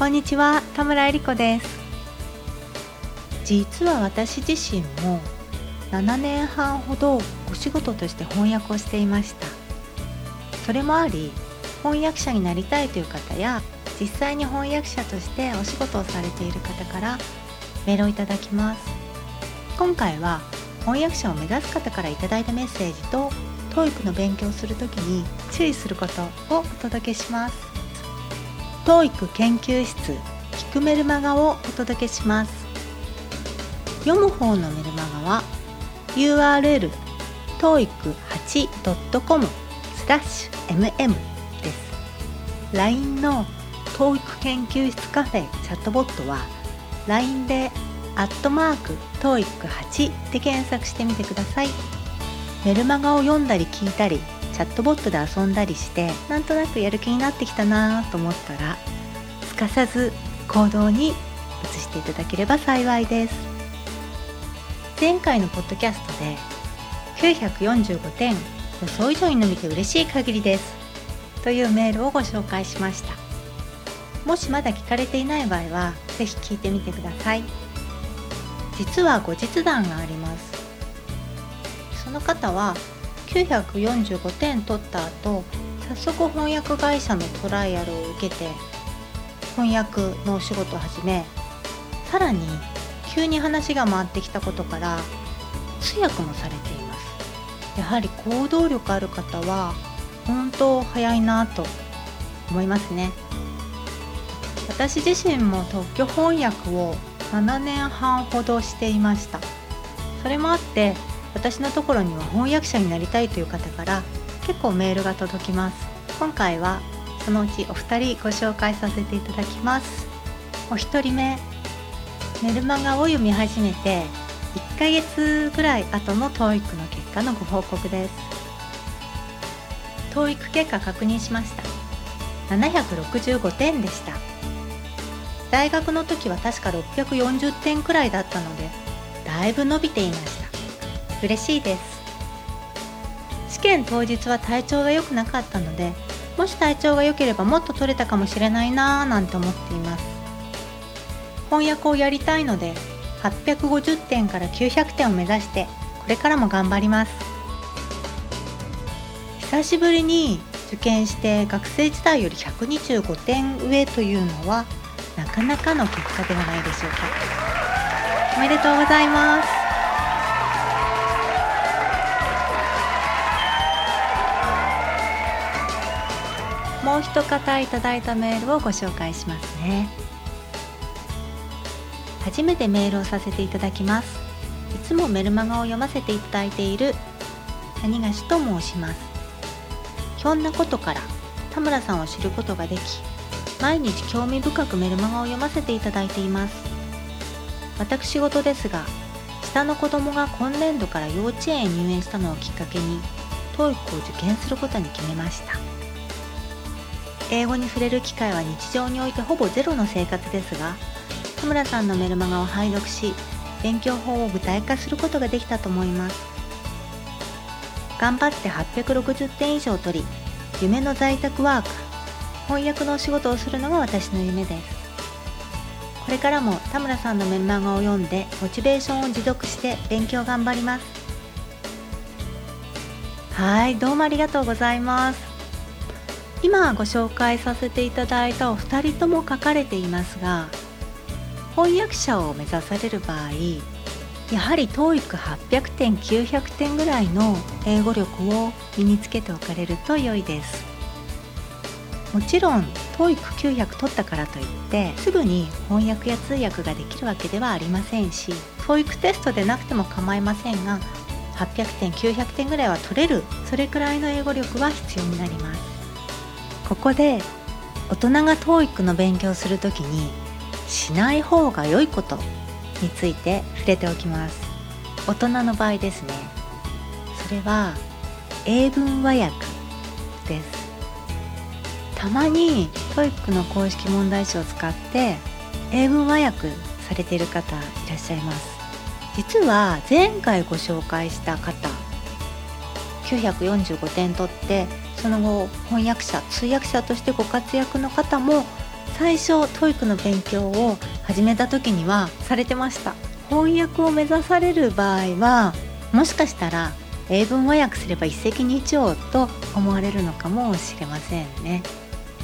こんにちは田村えり子です。実は私自身も7年半ほどお仕事として翻訳をしていました。それもあり翻訳者になりたいという方や実際に翻訳者としてお仕事をされている方からメールをいただきます。今回は翻訳者を目指す方からいただいたメッセージと TOEIC の勉強をするときに注意することをお届けします。TOEIC 研究室聞くメルマガをお届けします。読む方のメルマガは URL toeic8.com スラッシュ mm です。LINE の TOEIC 研究室カフェチャットボットは LINE でアットマーク TOEIC8 で検索してみてください。メルマガを読んだり聞いたりチャットボットで遊んだりしてなんとなくやる気になってきたなと思ったらすかさず行動に移していただければ幸いです。前回のポッドキャストで945点予想以上に伸びて嬉しい限りです。というメールをご紹介しました。もしまだ聞かれていない場合は是非聞いてみてください。実は後日談があります。その方は945点取った後早速翻訳会社のトライアルを受けて翻訳のお仕事を始めさらに急に話が回ってきたことから通訳もされています。やはり行動力ある方は本当早いなと思いますね。私自身も特許翻訳を7年半ほどしていました。それもあって私のところには翻訳者になりたいという方から結構メールが届きます。今回はそのうちお二人ご紹介させていただきます。お一人目メルマガを読み始めて1ヶ月ぐらい後の TOEIC の結果のご報告です。TOEIC 結果確認しました。765点でした。大学の時は確か640点くらいだったのでだいぶ伸びていました。嬉しいです。試験当日は体調が良くなかったのでもし体調が良ければもっと取れたかもしれないなぁなんて思っています。翻訳をやりたいので850点から900点を目指してこれからも頑張ります。久しぶりに受験して学生時代より125点上というのはなかなかの結果ではないでしょうか。おめでとうございます。もう一方いただいたメールをご紹介しますね。初めてメールをさせていただきます。いつもメルマガを読ませていただいている谷菓子と申します。ひょんなことから田村さんを知ることができ毎日興味深くメルマガを読ませていただいています。私事ですが下の子供が今年度から幼稚園へ入園したのをきっかけに TOEIC を受験することに決めました。英語に触れる機会は日常においてほぼゼロの生活ですが田村さんのメルマガを拝読し勉強法を具体化することができたと思います。頑張って860点以上取り夢の在宅ワーク翻訳のお仕事をするのが私の夢です。これからも田村さんのメルマガを読んでモチベーションを持続して勉強頑張ります。はいどうもありがとうございます。今ご紹介させていただいたお二人とも書かれていますが翻訳者を目指される場合やはり TOEIC800 点900点ぐらいの英語力を身につけておかれると良いです。もちろん TOEIC900 取ったからといってすぐに翻訳や通訳ができるわけではありませんし TOEIC テストでなくても構いませんが800点900点ぐらいは取れるそれくらいの英語力は必要になります。ここで大人が TOEIC の勉強する時にしない方が良いことについて触れておきます。大人の場合ですね。それは英文和訳です。たまに TOEIC の公式問題集を使って英文和訳されている方いらっしゃいます。実は前回ご紹介した方945点取ってその後翻訳者通訳者としてご活躍の方も最初 TOEIC の勉強を始めた時にはされてました。翻訳を目指される場合はもしかしたら英文和訳すれば一石二鳥と思われるのかもしれませんね。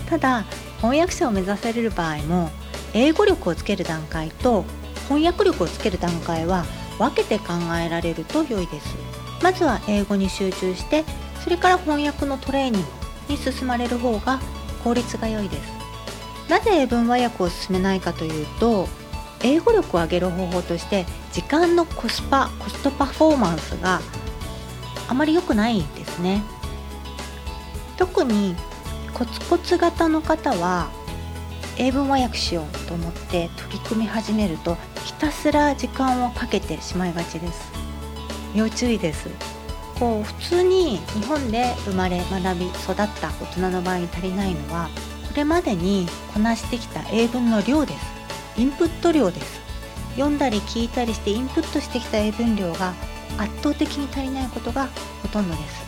ただ翻訳者を目指される場合も英語力をつける段階と翻訳力をつける段階は分けて考えられると良いですまずは英語に集中してそれから翻訳のトレーニングに進まれる方が効率が良いです。なぜ英文和訳を進めないかというと英語力を上げる方法として時間のコスパコストパフォーマンスがあまり良くないですね。特にコツコツ型の方は英文和訳しようと思って取り組み始めるとひたすら時間をかけてしまいがちです。要注意です。こう普通に日本で生まれ学び育った大人の場合に足りないのはこれまでにこなしてきた英文の量です。インプット量です。読んだり聞いたりしてインプットしてきた英文量が圧倒的に足りないことがほとんどです。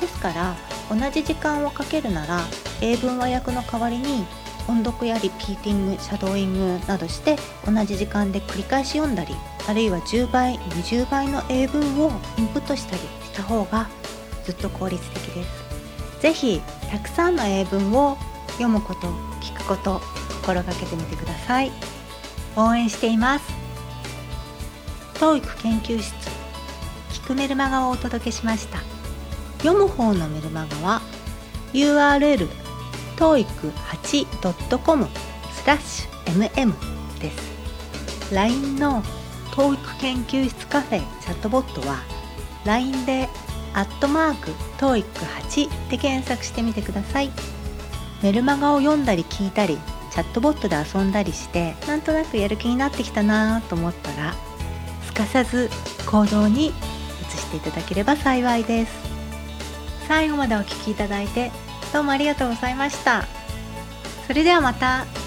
ですから同じ時間をかけるなら英文和訳の代わりに音読やリピーティングシャドーイングなどして同じ時間で繰り返し読んだりあるいは10倍20倍の英文をインプットしたりした方がずっと効率的です。是非たくさんの英文を読むこと聞くこと心がけてみてください。応援しています。TOEIC 研究室聞くメルマガをお届けしました。読む方のメルマガは URL toeic8.com スラッシュ mm です。LINE の TOEIC 研究室カフェチャットボットは LINE でアットマーク TOEIC8 で検索してみてください。メルマガを読んだり聞いたりチャットボットで遊んだりしてなんとなくやる気になってきたなと思ったらすかさず行動に移していただければ幸いです。最後までお聴きいただいてどうもありがとうございました。それではまた。